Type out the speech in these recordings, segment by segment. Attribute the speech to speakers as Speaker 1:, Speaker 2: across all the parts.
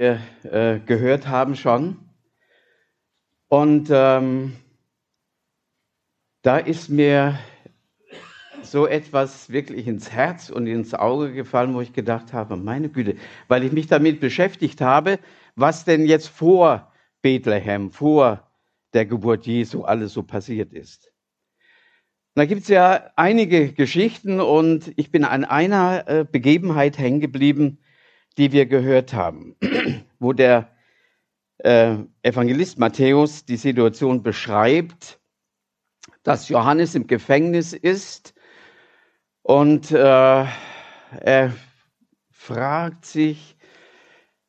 Speaker 1: äh, äh, gehört haben schon. Und ähm, da ist mir so etwas wirklich ins Herz und ins Auge gefallen, wo ich gedacht habe, meine Güte, weil ich mich damit beschäftigt habe, was denn jetzt vor Bethlehem, vor der Geburt Jesu alles so passiert ist. da gibt es ja einige Geschichten und ich bin an einer äh, Begebenheit hängen geblieben, die wir gehört haben, wo der äh, Evangelist Matthäus die Situation beschreibt, dass Johannes im Gefängnis ist und äh, er fragt sich,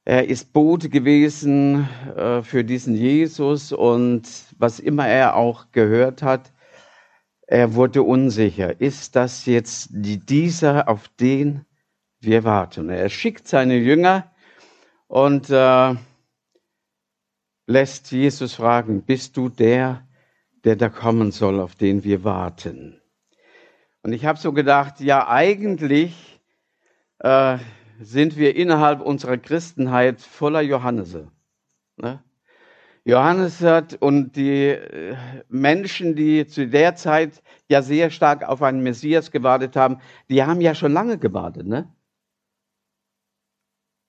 Speaker 1: er ist Bote gewesen äh, für diesen Jesus und was immer er auch gehört hat, er wurde unsicher. Ist das jetzt dieser, auf den wir warten? Er schickt seine Jünger und äh, lässt Jesus fragen, bist du der, der da kommen soll, auf den wir warten? Und ich habe so gedacht, ja eigentlich äh, sind wir innerhalb unserer Christenheit voller Johannese. Ne? Johannes hat und die äh, Menschen, die zu der Zeit ja sehr stark auf einen Messias gewartet haben, die haben ja schon lange gewartet, ne?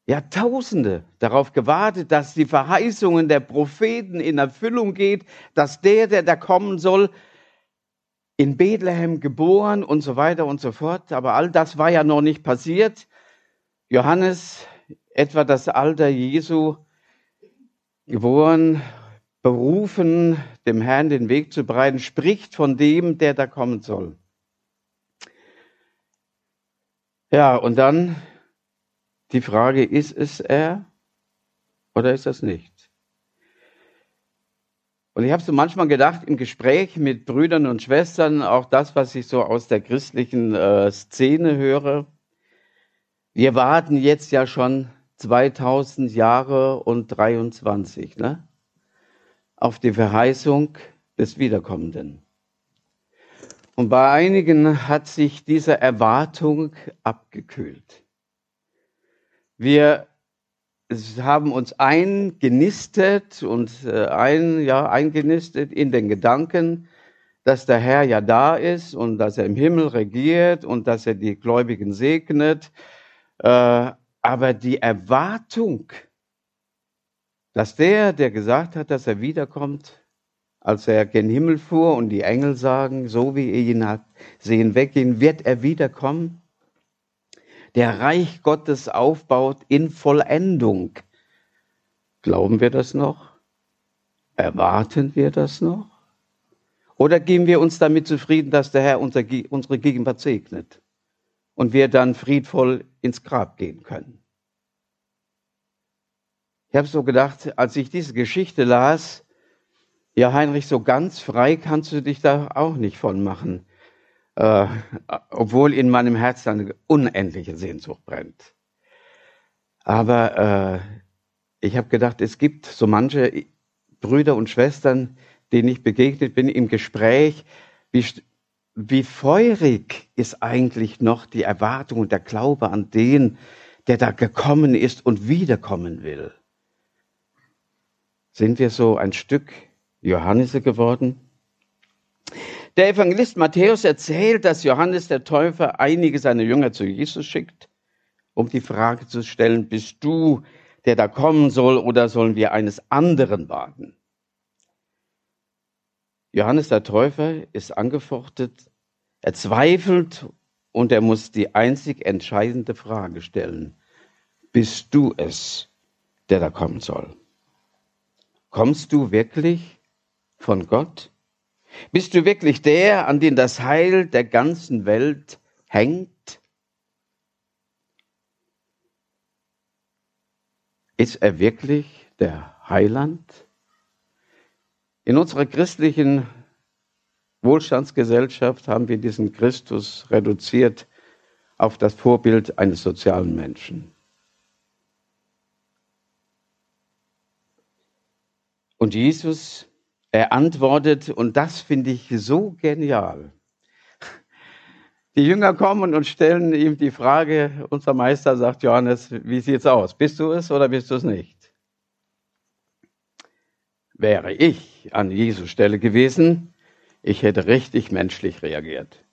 Speaker 1: Jahrtausende darauf gewartet, dass die Verheißungen der Propheten in Erfüllung geht, dass der, der da kommen soll, in Bethlehem geboren und so weiter und so fort. Aber all das war ja noch nicht passiert. Johannes, etwa das Alter Jesu, geboren, berufen, dem Herrn den Weg zu bereiten, spricht von dem, der da kommen soll. Ja, und dann die Frage, ist es er oder ist es nicht? Und ich habe so manchmal gedacht, im Gespräch mit Brüdern und Schwestern, auch das, was ich so aus der christlichen äh, Szene höre, wir warten jetzt ja schon 2000 Jahre und 23 ne, auf die Verheißung des Wiederkommenden. Und bei einigen hat sich diese Erwartung abgekühlt. Wir haben uns eingenistet und äh, ein, ja, eingenistet in den Gedanken, dass der Herr ja da ist und dass er im Himmel regiert und dass er die Gläubigen segnet. Äh, aber die Erwartung, dass der, der gesagt hat, dass er wiederkommt, als er gen Himmel fuhr und die Engel sagen, so wie ihr ihn habt sehen weggehen, wird er wiederkommen, der Reich Gottes aufbaut in Vollendung. Glauben wir das noch? Erwarten wir das noch? Oder geben wir uns damit zufrieden, dass der Herr unsere Gegenwart segnet und wir dann friedvoll ins Grab gehen können? Ich habe so gedacht, als ich diese Geschichte las, ja Heinrich, so ganz frei kannst du dich da auch nicht von machen äh, obwohl in meinem Herzen eine unendliche Sehnsucht brennt. Aber äh, ich habe gedacht, es gibt so manche Brüder und Schwestern, denen ich begegnet bin im Gespräch, wie, wie feurig ist eigentlich noch die Erwartung und der Glaube an den, der da gekommen ist und wiederkommen will. Sind wir so ein Stück Johannese geworden? Der Evangelist Matthäus erzählt, dass Johannes der Täufer einige seiner Jünger zu Jesus schickt, um die Frage zu stellen, bist du, der da kommen soll, oder sollen wir eines anderen warten? Johannes der Täufer ist angefochtet, er zweifelt und er muss die einzig entscheidende Frage stellen. Bist du es, der da kommen soll? Kommst du wirklich von Gott? Bist du wirklich der, an den das Heil der ganzen Welt hängt? Ist er wirklich der Heiland? In unserer christlichen Wohlstandsgesellschaft haben wir diesen Christus reduziert auf das Vorbild eines sozialen Menschen. Und Jesus er antwortet, und das finde ich so genial. Die Jünger kommen und stellen ihm die Frage, unser Meister sagt Johannes, wie sieht's aus? Bist du es oder bist du es nicht? Wäre ich an Jesus Stelle gewesen, ich hätte richtig menschlich reagiert.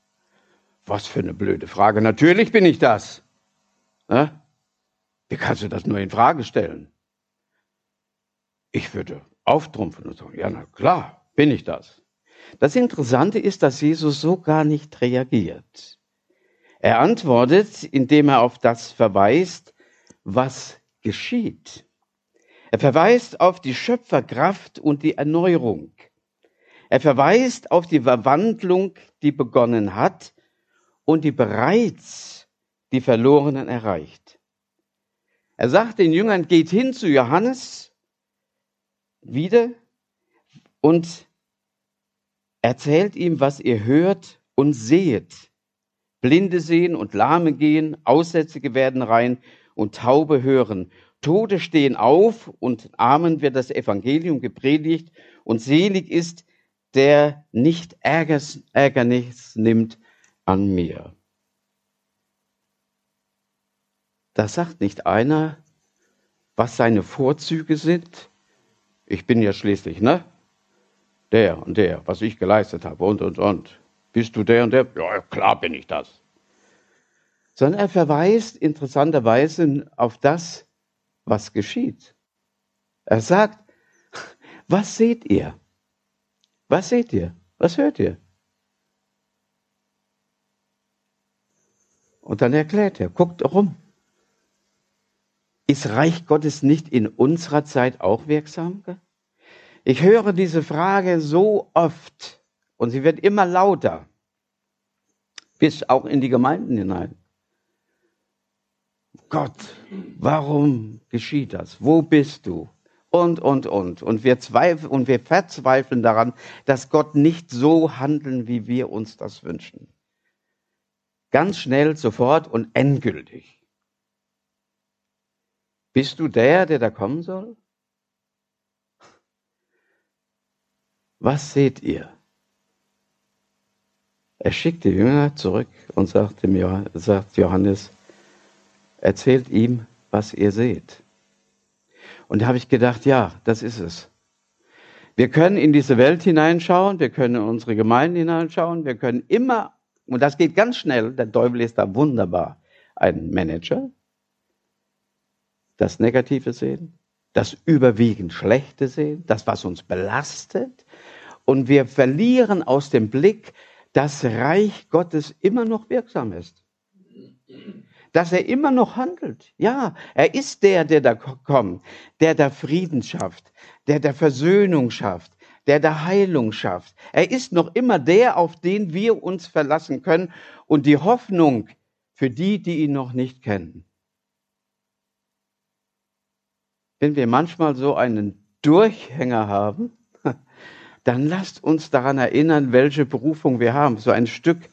Speaker 1: Was für eine blöde Frage. Natürlich bin ich das. Ne? Wie kannst du das nur in Frage stellen? Ich würde auftrumpfen und sagen, ja, na klar, bin ich das. Das Interessante ist, dass Jesus so gar nicht reagiert. Er antwortet, indem er auf das verweist, was geschieht. Er verweist auf die Schöpferkraft und die Erneuerung. Er verweist auf die Verwandlung, die begonnen hat und die bereits die Verlorenen erreicht. Er sagt den Jüngern, geht hin zu Johannes wieder und erzählt ihm, was ihr hört und seht. Blinde sehen und Lahme gehen, Aussätzige werden rein und Taube hören. Tode stehen auf und Armen wird das Evangelium gepredigt und selig ist, der nicht Ärgers, Ärgernis nimmt an mir. Da sagt nicht einer, was seine Vorzüge sind. Ich bin ja schließlich, ne? der und der, was ich geleistet habe und, und, und. Bist du der und der? Ja, klar bin ich das. Sondern er verweist interessanterweise auf das, was geschieht. Er sagt, was seht ihr? Was seht ihr? Was hört ihr? Und dann erklärt er, guckt rum. Ist Reich Gottes nicht in unserer Zeit auch wirksam? Ich höre diese Frage so oft und sie wird immer lauter, bis auch in die Gemeinden hinein. Gott, warum geschieht das? Wo bist du? Und, und, und. Und wir, zweifeln, und wir verzweifeln daran, dass Gott nicht so handeln, wie wir uns das wünschen. Ganz schnell, sofort und endgültig. Bist du der, der da kommen soll? was seht ihr? Er schickt die Jünger zurück und sagt, dem, sagt Johannes, erzählt ihm, was ihr seht. Und da habe ich gedacht, ja, das ist es. Wir können in diese Welt hineinschauen, wir können in unsere Gemeinden hineinschauen, wir können immer, und das geht ganz schnell, der Teufel ist da wunderbar, ein Manager, das Negative sehen, das überwiegend Schlechte sehen, das, was uns belastet. Und wir verlieren aus dem Blick, dass Reich Gottes immer noch wirksam ist. Dass er immer noch handelt. Ja, er ist der, der da kommt, der da Frieden schafft, der da Versöhnung schafft, der da Heilung schafft. Er ist noch immer der, auf den wir uns verlassen können und die Hoffnung für die, die ihn noch nicht kennen. Wenn wir manchmal so einen Durchhänger haben, dann lasst uns daran erinnern, welche Berufung wir haben. So ein Stück,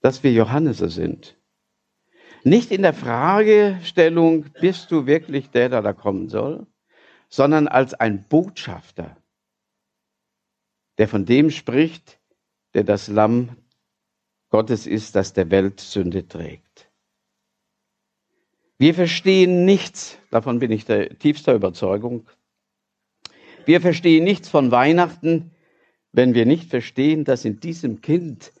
Speaker 1: dass wir Johannese sind. Nicht in der Fragestellung, bist du wirklich der, der da kommen soll, sondern als ein Botschafter, der von dem spricht, der das Lamm Gottes ist, das der Welt Sünde trägt. Wir verstehen nichts, davon bin ich der tiefster Überzeugung. Wir verstehen nichts von Weihnachten, wenn wir nicht verstehen, dass in diesem Kind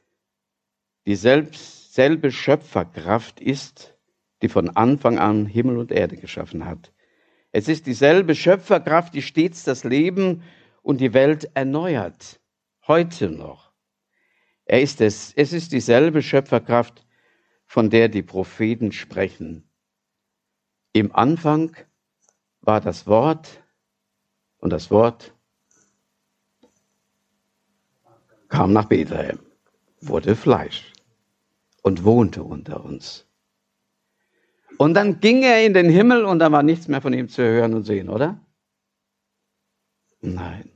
Speaker 1: dieselbe Schöpferkraft ist, die von Anfang an Himmel und Erde geschaffen hat. Es ist dieselbe Schöpferkraft, die stets das Leben und die Welt erneuert. Heute noch. Er ist es, es ist dieselbe Schöpferkraft, von der die Propheten sprechen. Im Anfang war das Wort und das Wort kam nach Bethlehem, wurde Fleisch und wohnte unter uns. Und dann ging er in den Himmel und da war nichts mehr von ihm zu hören und sehen, oder? Nein.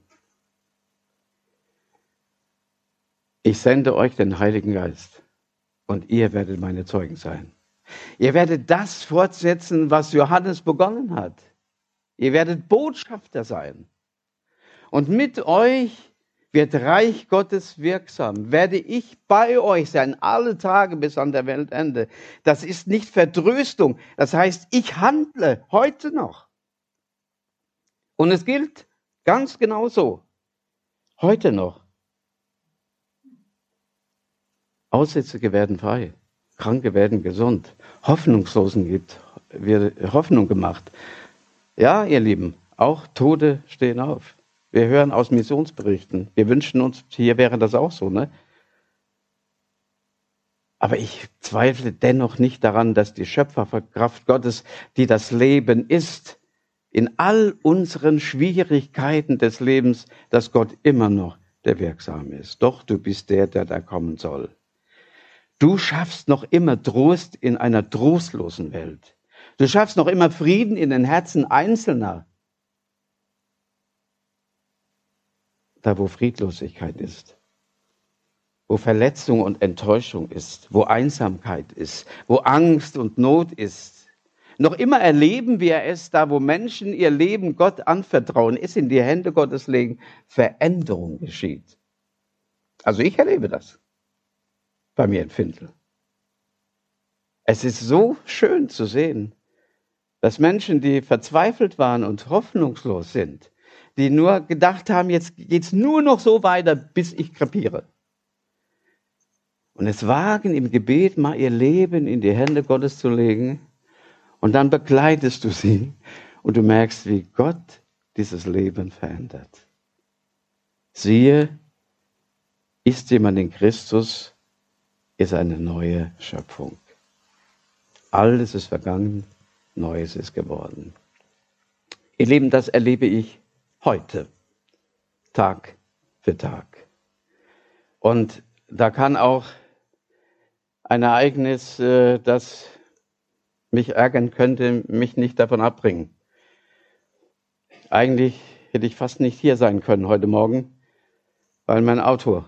Speaker 1: Ich sende euch den Heiligen Geist und ihr werdet meine Zeugen sein. Ihr werdet das fortsetzen, was Johannes begonnen hat. Ihr werdet Botschafter sein. Und mit euch wird Reich Gottes wirksam, werde ich bei euch sein, alle Tage bis an der Weltende. Das ist nicht Vertröstung, das heißt, ich handle heute noch. Und es gilt ganz genau so, heute noch. Aussätzige werden frei, Kranke werden gesund, Hoffnungslosen gibt, wird Hoffnung gemacht. Ja, ihr Lieben, auch Tode stehen auf. Wir hören aus Missionsberichten. Wir wünschen uns, hier wäre das auch so, ne? Aber ich zweifle dennoch nicht daran, dass die Schöpferkraft Gottes, die das Leben ist, in all unseren Schwierigkeiten des Lebens, dass Gott immer noch der Wirksame ist. Doch du bist der, der da kommen soll. Du schaffst noch immer Trost in einer trostlosen Welt. Du schaffst noch immer Frieden in den Herzen Einzelner. Da, wo Friedlosigkeit ist, wo Verletzung und Enttäuschung ist, wo Einsamkeit ist, wo Angst und Not ist. Noch immer erleben wir es, da wo Menschen ihr Leben Gott anvertrauen, es in die Hände Gottes legen, Veränderung geschieht. Also ich erlebe das bei mir in Findel. Es ist so schön zu sehen, dass Menschen, die verzweifelt waren und hoffnungslos sind, die nur gedacht haben, jetzt geht's nur noch so weiter, bis ich krepiere. Und es wagen im Gebet mal ihr Leben in die Hände Gottes zu legen und dann begleitest du sie und du merkst, wie Gott dieses Leben verändert. Siehe, ist jemand in Christus, ist eine neue Schöpfung. Alles ist vergangen, Neues ist geworden. Ihr Lieben, das erlebe ich heute, Tag für Tag. Und da kann auch ein Ereignis, äh, das mich ärgern könnte, mich nicht davon abbringen. Eigentlich hätte ich fast nicht hier sein können heute Morgen, weil mein Auto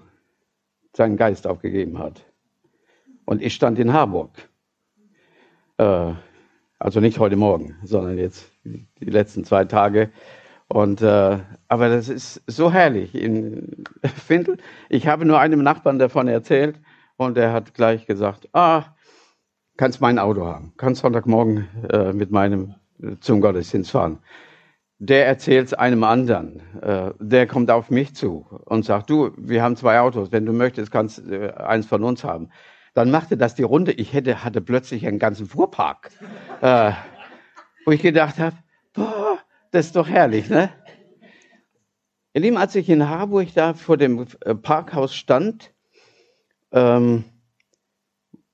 Speaker 1: seinen Geist aufgegeben hat. Und ich stand in Harburg. Äh, also nicht heute Morgen, sondern jetzt die letzten zwei Tage. Und äh, aber das ist so herrlich in Findel. Ich habe nur einem Nachbarn davon erzählt und er hat gleich gesagt: Ah, kannst mein Auto haben, kannst Sonntagmorgen äh, mit meinem zum Gottesdienst fahren. Der erzählt es einem anderen. Äh, der kommt auf mich zu und sagt: Du, wir haben zwei Autos. Wenn du möchtest, kannst äh, eins von uns haben. Dann machte das die Runde. Ich hätte, hatte plötzlich einen ganzen Fuhrpark, äh, wo ich gedacht habe, boah, das ist doch herrlich, ne? Ihr Lieben, als ich in Harburg da vor dem äh, Parkhaus stand, ähm,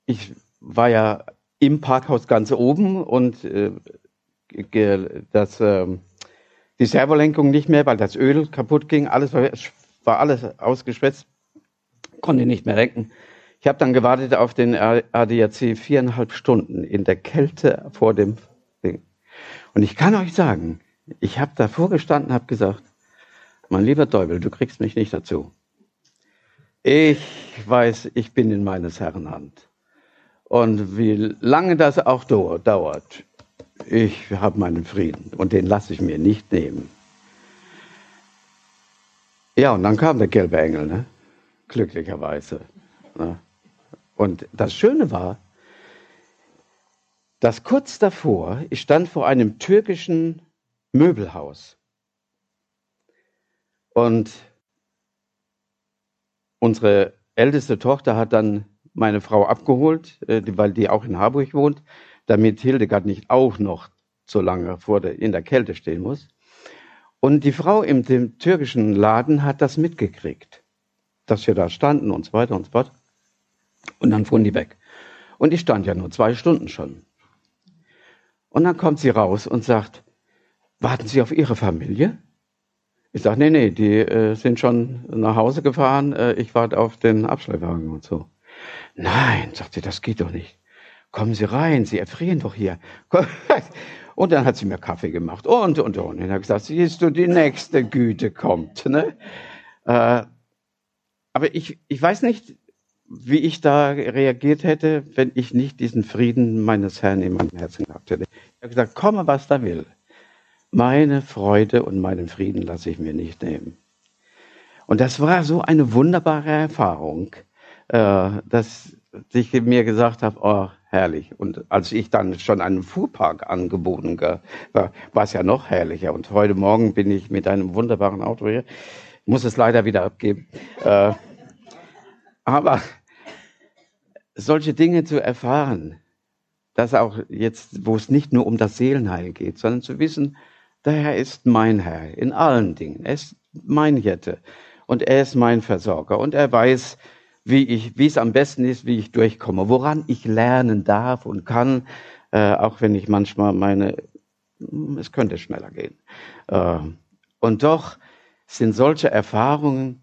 Speaker 1: ich war ja im Parkhaus ganz oben und äh, das, äh, die Servolenkung nicht mehr, weil das Öl kaputt ging, alles war, war alles ausgeschwätzt, konnte nicht mehr lenken. Ich habe dann gewartet auf den ADAC viereinhalb Stunden in der Kälte vor dem Ding. Und ich kann euch sagen, ich habe davor gestanden, habe gesagt, mein lieber Teufel, du kriegst mich nicht dazu. Ich weiß, ich bin in meines Herrn Hand. Und wie lange das auch dauert, ich habe meinen Frieden und den lasse ich mir nicht nehmen. Ja, und dann kam der gelbe Engel, ne? glücklicherweise. Ne? Und das Schöne war, dass kurz davor, ich stand vor einem türkischen Möbelhaus. Und unsere älteste Tochter hat dann meine Frau abgeholt, äh, weil die auch in Harburg wohnt, damit Hildegard nicht auch noch so lange vor der, in der Kälte stehen muss. Und die Frau im türkischen Laden hat das mitgekriegt, dass wir da standen und so weiter und so fort. Und dann fuhren die weg. Und ich stand ja nur zwei Stunden schon. Und dann kommt sie raus und sagt, warten Sie auf Ihre Familie? Ich sage, nee, nee, die äh, sind schon nach Hause gefahren, äh, ich warte auf den Abschleppwagen und so. Nein, sagt sie, das geht doch nicht. Kommen Sie rein, Sie erfrieren doch hier. Und dann hat sie mir Kaffee gemacht und, und, und. Und dann ich gesagt, siehst du, die nächste Güte kommt. Ne? Äh, aber ich, ich weiß nicht, wie ich da reagiert hätte, wenn ich nicht diesen Frieden meines Herrn in meinem Herzen gehabt hätte. Ich habe gesagt, komme, was da will. Meine Freude und meinen Frieden lasse ich mir nicht nehmen. Und das war so eine wunderbare Erfahrung, äh, dass ich mir gesagt habe, oh, herrlich. Und als ich dann schon einen Fuhrpark angeboten war, war es ja noch herrlicher. Und heute Morgen bin ich mit einem wunderbaren Auto hier. Muss es leider wieder abgeben. Aber solche Dinge zu erfahren, dass auch jetzt, wo es nicht nur um das Seelenheil geht, sondern zu wissen, der Herr ist mein Herr in allen Dingen. Er ist mein Hirte und er ist mein Versorger und er weiß, wie ich, wie es am besten ist, wie ich durchkomme, woran ich lernen darf und kann, äh, auch wenn ich manchmal meine, es könnte schneller gehen. Äh, und doch sind solche Erfahrungen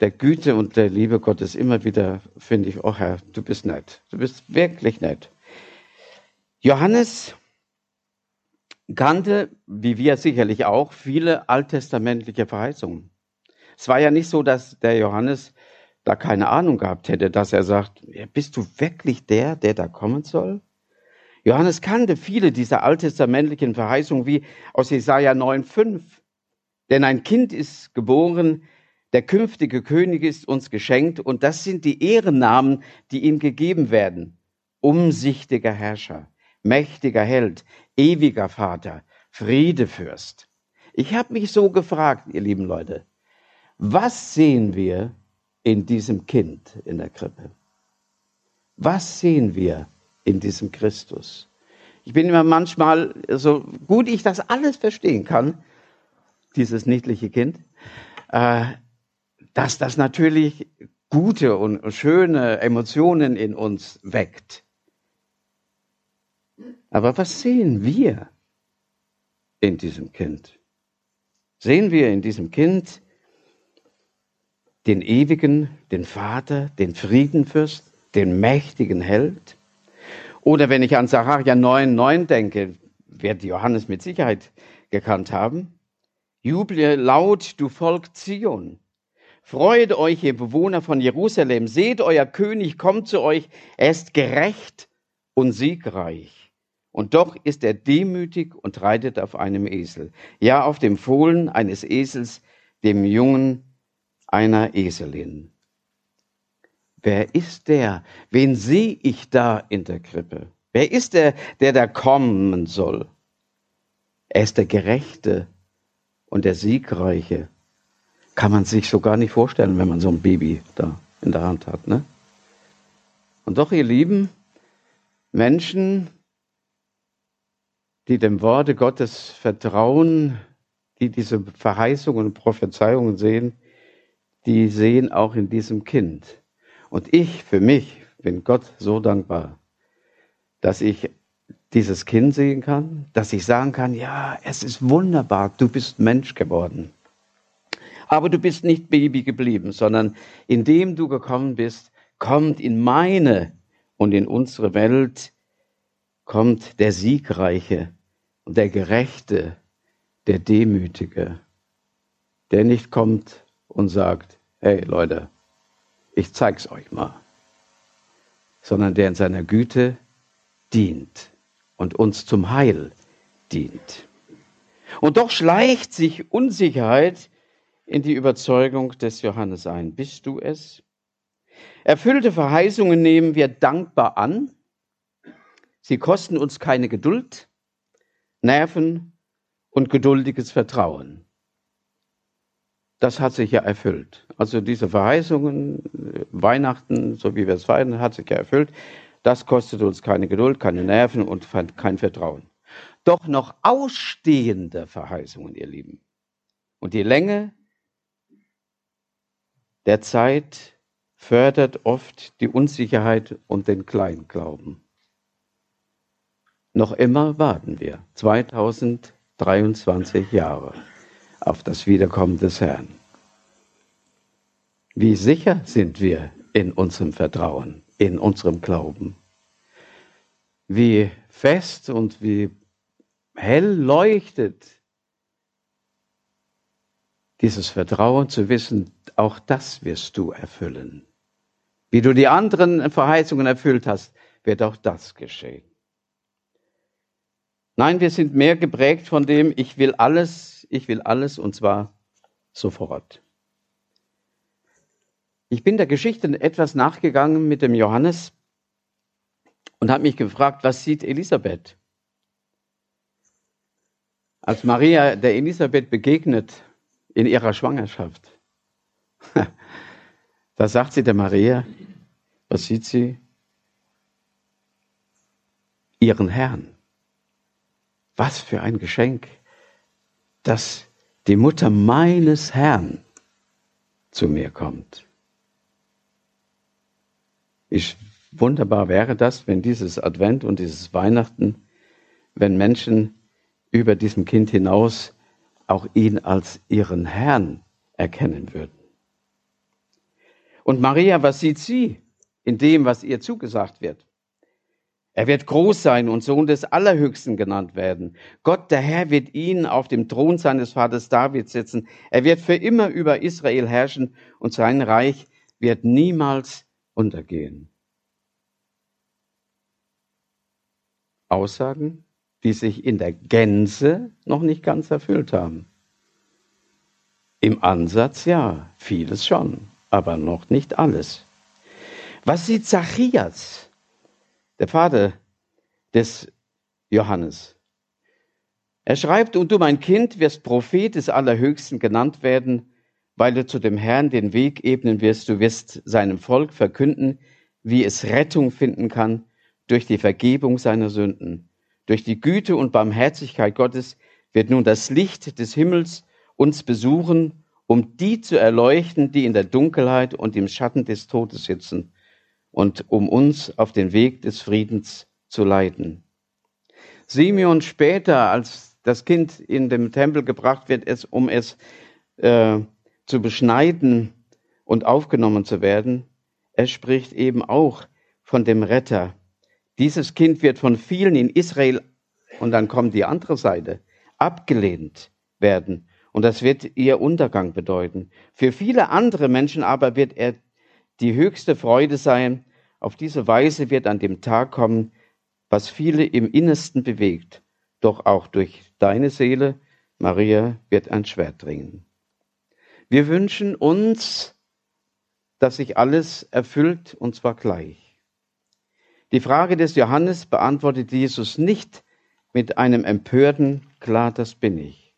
Speaker 1: der Güte und der Liebe Gottes immer wieder, finde ich, oh Herr, du bist nett, du bist wirklich nett. Johannes kannte, wie wir sicherlich auch, viele alttestamentliche Verheißungen. Es war ja nicht so, dass der Johannes da keine Ahnung gehabt hätte, dass er sagt, bist du wirklich der, der da kommen soll? Johannes kannte viele dieser alttestamentlichen Verheißungen wie aus Jesaja 9,5. Denn ein Kind ist geboren, der künftige König ist uns geschenkt und das sind die Ehrennamen, die ihm gegeben werden. Umsichtiger Herrscher, mächtiger Held, ewiger Vater, Friedefürst. Ich habe mich so gefragt, ihr lieben Leute, was sehen wir in diesem Kind in der Krippe? Was sehen wir in diesem Christus? Ich bin immer manchmal, so gut ich das alles verstehen kann, dieses niedliche Kind, äh, dass das natürlich gute und schöne Emotionen in uns weckt. Aber was sehen wir in diesem Kind? Sehen wir in diesem Kind den ewigen, den Vater, den Friedenfürst, den mächtigen Held? Oder wenn ich an Sacharja 9,9 denke, wird Johannes mit Sicherheit gekannt haben. Juble laut, du Volk Zion. Freut euch, ihr Bewohner von Jerusalem. Seht, euer König kommt zu euch. Er ist gerecht und siegreich. Und doch ist er demütig und reitet auf einem Esel. Ja, auf dem Fohlen eines Esels, dem Jungen einer Eselin. Wer ist der? Wen sehe ich da in der Krippe? Wer ist der, der da kommen soll? Er ist der Gerechte und der Siegreiche. Kann man sich so gar nicht vorstellen, wenn man so ein Baby da in der Hand hat. Ne? Und doch, ihr Lieben, Menschen, die dem Worte Gottes vertrauen, die diese Verheißungen und Prophezeiungen sehen, die sehen auch in diesem Kind. Und ich für mich bin Gott so dankbar, dass ich dieses Kind sehen kann, dass ich sagen kann, ja, es ist wunderbar, du bist Mensch geworden. Aber du bist nicht Baby geblieben, sondern indem du gekommen bist, kommt in meine und in unsere Welt, kommt der Siegreiche und der Gerechte, der Demütige, der nicht kommt und sagt, hey Leute, ich zeig's euch mal, sondern der in seiner Güte dient und uns zum Heil dient. Und doch schleicht sich Unsicherheit in die Überzeugung des Johannes ein. Bist du es? Erfüllte Verheißungen nehmen wir dankbar an. Sie kosten uns keine Geduld, Nerven und geduldiges Vertrauen das hat sich ja erfüllt. Also diese Verheißungen, Weihnachten, so wie wir es feiern, hat sich ja erfüllt. Das kostet uns keine Geduld, keine Nerven und kein Vertrauen. Doch noch ausstehende Verheißungen, ihr Lieben. Und die Länge der Zeit fördert oft die Unsicherheit und den Kleinglauben. Noch immer warten wir 2023 Jahre auf das Wiederkommen des Herrn. Wie sicher sind wir in unserem Vertrauen, in unserem Glauben? Wie fest und wie hell leuchtet dieses Vertrauen zu wissen, auch das wirst du erfüllen. Wie du die anderen Verheißungen erfüllt hast, wird auch das geschehen. Nein, wir sind mehr geprägt von dem, ich will alles ich will alles und zwar sofort. Ich bin der Geschichte etwas nachgegangen mit dem Johannes und habe mich gefragt, was sieht Elisabeth? Als Maria der Elisabeth begegnet in ihrer Schwangerschaft, da sagt sie der Maria, was sieht sie? Ihren Herrn. Was für ein Geschenk, dass die Mutter meines Herrn zu mir kommt. Wie wunderbar wäre das, wenn dieses Advent und dieses Weihnachten, wenn Menschen über diesem Kind hinaus auch ihn als ihren Herrn erkennen würden. Und Maria, was sieht sie in dem, was ihr zugesagt wird? Er wird groß sein und Sohn des Allerhöchsten genannt werden. Gott, der Herr, wird ihn auf dem Thron seines Vaters David setzen. Er wird für immer über Israel herrschen und sein Reich wird niemals untergehen. Aussagen, die sich in der Gänze noch nicht ganz erfüllt haben. Im Ansatz ja, vieles schon, aber noch nicht alles. Was sieht Zacharias? der Vater des Johannes. Er schreibt, und du, mein Kind, wirst Prophet des Allerhöchsten genannt werden, weil du zu dem Herrn den Weg ebnen wirst. Du wirst seinem Volk verkünden, wie es Rettung finden kann durch die Vergebung seiner Sünden. Durch die Güte und Barmherzigkeit Gottes wird nun das Licht des Himmels uns besuchen, um die zu erleuchten, die in der Dunkelheit und im Schatten des Todes sitzen und um uns auf den Weg des Friedens zu leiten. Simeon später, als das Kind in dem Tempel gebracht wird, es, um es äh, zu beschneiden und aufgenommen zu werden, er spricht eben auch von dem Retter. Dieses Kind wird von vielen in Israel, und dann kommt die andere Seite, abgelehnt werden. Und das wird ihr Untergang bedeuten. Für viele andere Menschen aber wird er die höchste Freude sein. Auf diese Weise wird an dem Tag kommen, was viele im Innersten bewegt. Doch auch durch deine Seele, Maria, wird ein Schwert dringen. Wir wünschen uns, dass sich alles erfüllt, und zwar gleich. Die Frage des Johannes beantwortet Jesus nicht mit einem empörten, klar, das bin ich.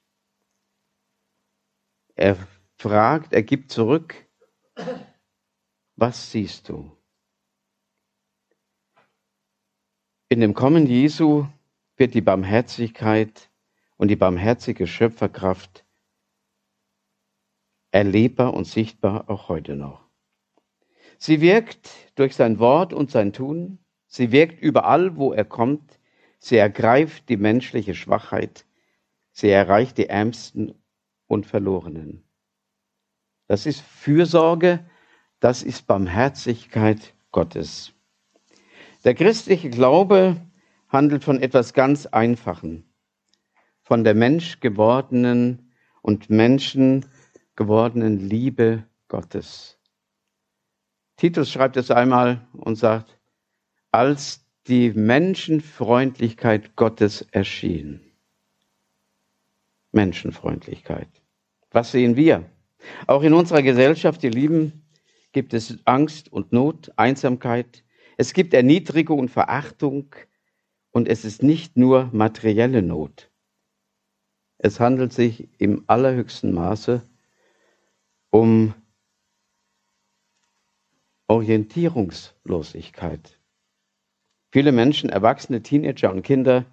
Speaker 1: Er fragt, er gibt zurück, was siehst du? In dem Kommen Jesu wird die Barmherzigkeit und die barmherzige Schöpferkraft erlebbar und sichtbar auch heute noch. Sie wirkt durch sein Wort und sein Tun. Sie wirkt überall, wo er kommt. Sie ergreift die menschliche Schwachheit. Sie erreicht die Ärmsten und Verlorenen. Das ist Fürsorge, das ist Barmherzigkeit Gottes. Der christliche Glaube handelt von etwas ganz Einfachen, von der menschgewordenen und menschengewordenen Liebe Gottes. Titus schreibt es einmal und sagt, als die Menschenfreundlichkeit Gottes erschien. Menschenfreundlichkeit. Was sehen wir? Auch in unserer Gesellschaft, ihr Lieben, gibt es Angst und Not, Einsamkeit. Es gibt Erniedrigung und Verachtung und es ist nicht nur materielle Not. Es handelt sich im allerhöchsten Maße um Orientierungslosigkeit. Viele Menschen, Erwachsene, Teenager und Kinder,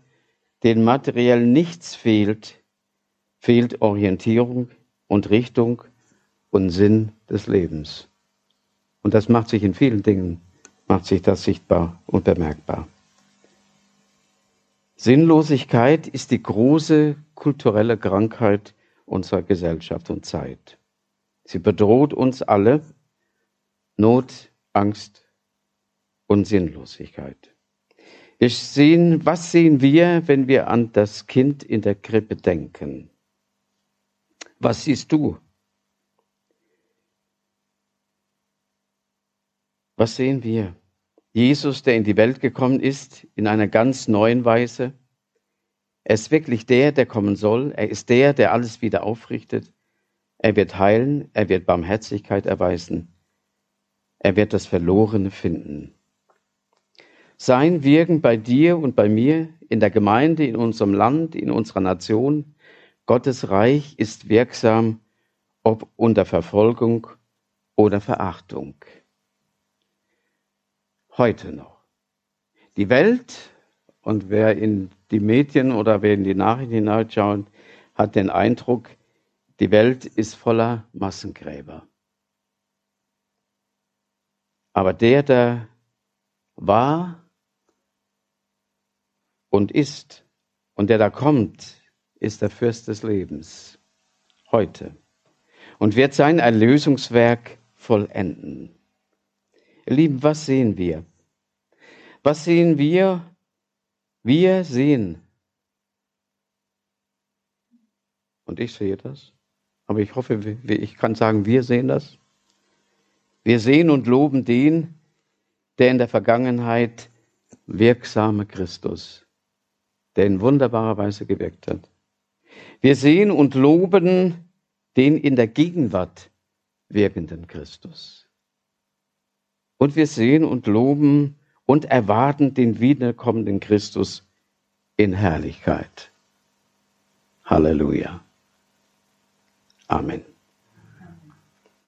Speaker 1: denen materiell nichts fehlt, fehlt Orientierung und Richtung und Sinn des Lebens. Und das macht sich in vielen Dingen, macht sich das sichtbar und bemerkbar. Sinnlosigkeit ist die große kulturelle Krankheit unserer Gesellschaft und Zeit. Sie bedroht uns alle. Not, Angst und Sinnlosigkeit. Sehen, was sehen wir, wenn wir an das Kind in der Krippe denken? Was siehst du? Was sehen wir? Jesus, der in die Welt gekommen ist, in einer ganz neuen Weise. Er ist wirklich der, der kommen soll. Er ist der, der alles wieder aufrichtet. Er wird heilen, er wird Barmherzigkeit erweisen. Er wird das Verlorene finden. Sein Wirken bei dir und bei mir, in der Gemeinde, in unserem Land, in unserer Nation, Gottes Reich ist wirksam, ob unter Verfolgung oder Verachtung. Heute noch. Die Welt, und wer in die Medien oder wer in die Nachrichten hineinschaut, hat den Eindruck, die Welt ist voller Massengräber. Aber der, der war und ist und der da kommt, ist der Fürst des Lebens heute und wird sein Erlösungswerk vollenden. Ihr Lieben, was sehen wir? Was sehen wir? Wir sehen, und ich sehe das, aber ich hoffe, ich kann sagen, wir sehen das. Wir sehen und loben den, der in der Vergangenheit wirksame Christus, der in wunderbarer Weise gewirkt hat. Wir sehen und loben den in der Gegenwart wirkenden Christus. Und wir sehen und loben und erwarten den wiederkommenden Christus in Herrlichkeit. Halleluja. Amen.